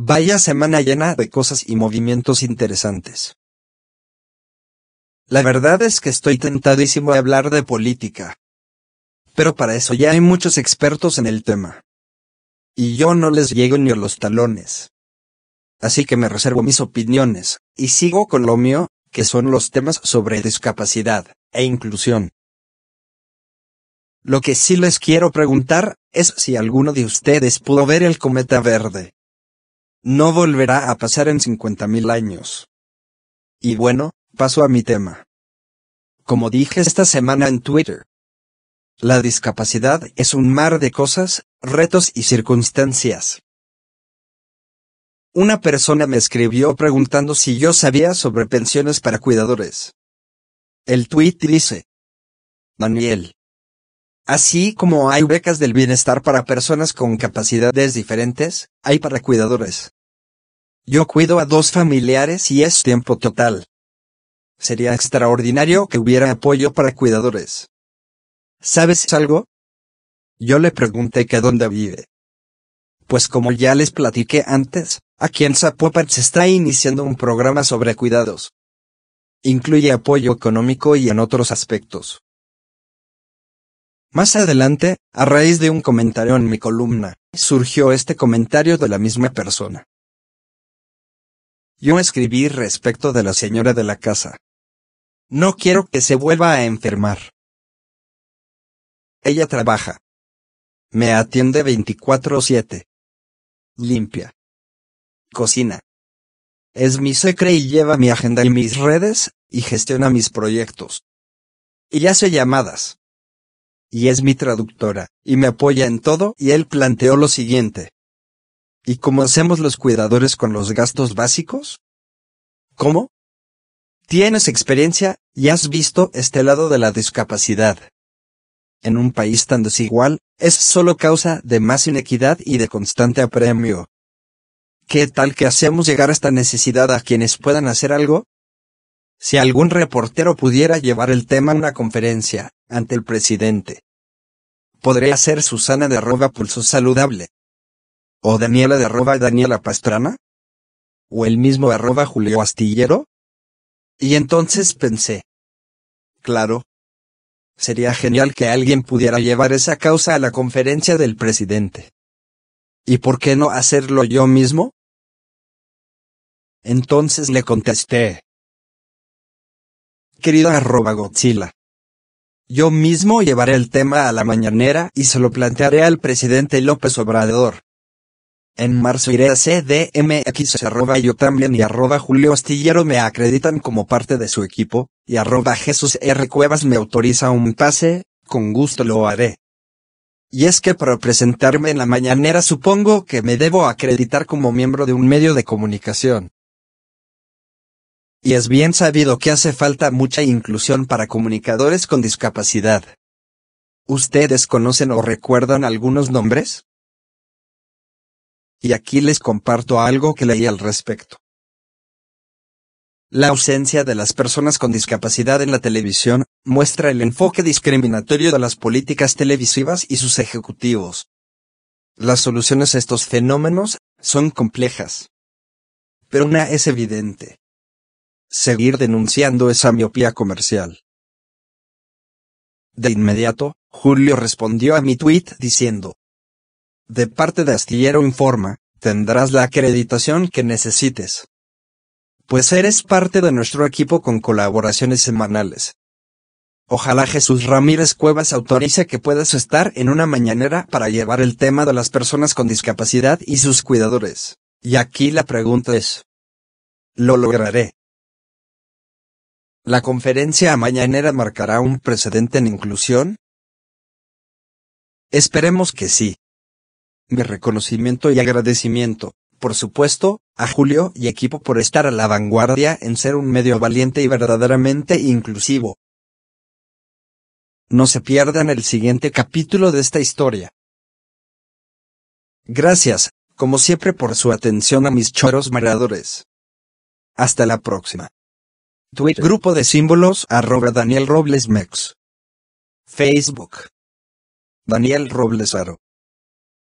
Vaya semana llena de cosas y movimientos interesantes. La verdad es que estoy tentadísimo de hablar de política. Pero para eso ya hay muchos expertos en el tema. Y yo no les llego ni a los talones. Así que me reservo mis opiniones, y sigo con lo mío, que son los temas sobre discapacidad e inclusión. Lo que sí les quiero preguntar es si alguno de ustedes pudo ver el cometa verde. No volverá a pasar en 50.000 años. Y bueno, paso a mi tema. Como dije esta semana en Twitter, la discapacidad es un mar de cosas, retos y circunstancias. Una persona me escribió preguntando si yo sabía sobre pensiones para cuidadores. El tweet dice, Daniel. Así como hay becas del bienestar para personas con capacidades diferentes, hay para cuidadores. Yo cuido a dos familiares y es tiempo total. Sería extraordinario que hubiera apoyo para cuidadores. ¿Sabes algo? Yo le pregunté que dónde vive. Pues como ya les platiqué antes, aquí en Zapopan se está iniciando un programa sobre cuidados. Incluye apoyo económico y en otros aspectos. Más adelante, a raíz de un comentario en mi columna, surgió este comentario de la misma persona. Yo escribí respecto de la señora de la casa. No quiero que se vuelva a enfermar. Ella trabaja. Me atiende 24/7. Limpia. Cocina. Es mi secre y lleva mi agenda y mis redes, y gestiona mis proyectos. Y hace llamadas y es mi traductora, y me apoya en todo, y él planteó lo siguiente. ¿Y cómo hacemos los cuidadores con los gastos básicos? ¿Cómo? Tienes experiencia, y has visto este lado de la discapacidad. En un país tan desigual, es solo causa de más inequidad y de constante apremio. ¿Qué tal que hacemos llegar esta necesidad a quienes puedan hacer algo? Si algún reportero pudiera llevar el tema a una conferencia, ante el presidente. Podría ser Susana de arroba pulso saludable. O Daniela de arroba Daniela Pastrana. O el mismo arroba Julio Astillero. Y entonces pensé. Claro. Sería genial que alguien pudiera llevar esa causa a la conferencia del presidente. ¿Y por qué no hacerlo yo mismo? Entonces le contesté. Querida arroba Godzilla. Yo mismo llevaré el tema a la mañanera y se lo plantearé al presidente López Obrador. En marzo iré a CDMX arroba yo también y arroba Julio Astillero me acreditan como parte de su equipo, y arroba Jesús R. Cuevas me autoriza un pase, con gusto lo haré. Y es que para presentarme en la mañanera supongo que me debo acreditar como miembro de un medio de comunicación. Y es bien sabido que hace falta mucha inclusión para comunicadores con discapacidad. ¿Ustedes conocen o recuerdan algunos nombres? Y aquí les comparto algo que leí al respecto. La ausencia de las personas con discapacidad en la televisión muestra el enfoque discriminatorio de las políticas televisivas y sus ejecutivos, Las soluciones a estos fenómenos son complejas. Pero una es evidente. Seguir denunciando esa miopía comercial. De inmediato, Julio respondió a mi tweet diciendo. De parte de Astillero Informa, tendrás la acreditación que necesites. Pues eres parte de nuestro equipo con colaboraciones semanales. Ojalá Jesús Ramírez Cuevas autorice que puedas estar en una mañanera para llevar el tema de las personas con discapacidad y sus cuidadores. Y aquí la pregunta es. ¿Lo lograré? ¿La conferencia mañanera marcará un precedente en inclusión? Esperemos que sí. Mi reconocimiento y agradecimiento, por supuesto, a Julio y equipo por estar a la vanguardia en ser un medio valiente y verdaderamente inclusivo. No se pierdan el siguiente capítulo de esta historia. Gracias, como siempre, por su atención a mis choros mareadores. Hasta la próxima. Twitter Grupo de símbolos arroba Daniel Robles. Facebook. Daniel Roblesaro.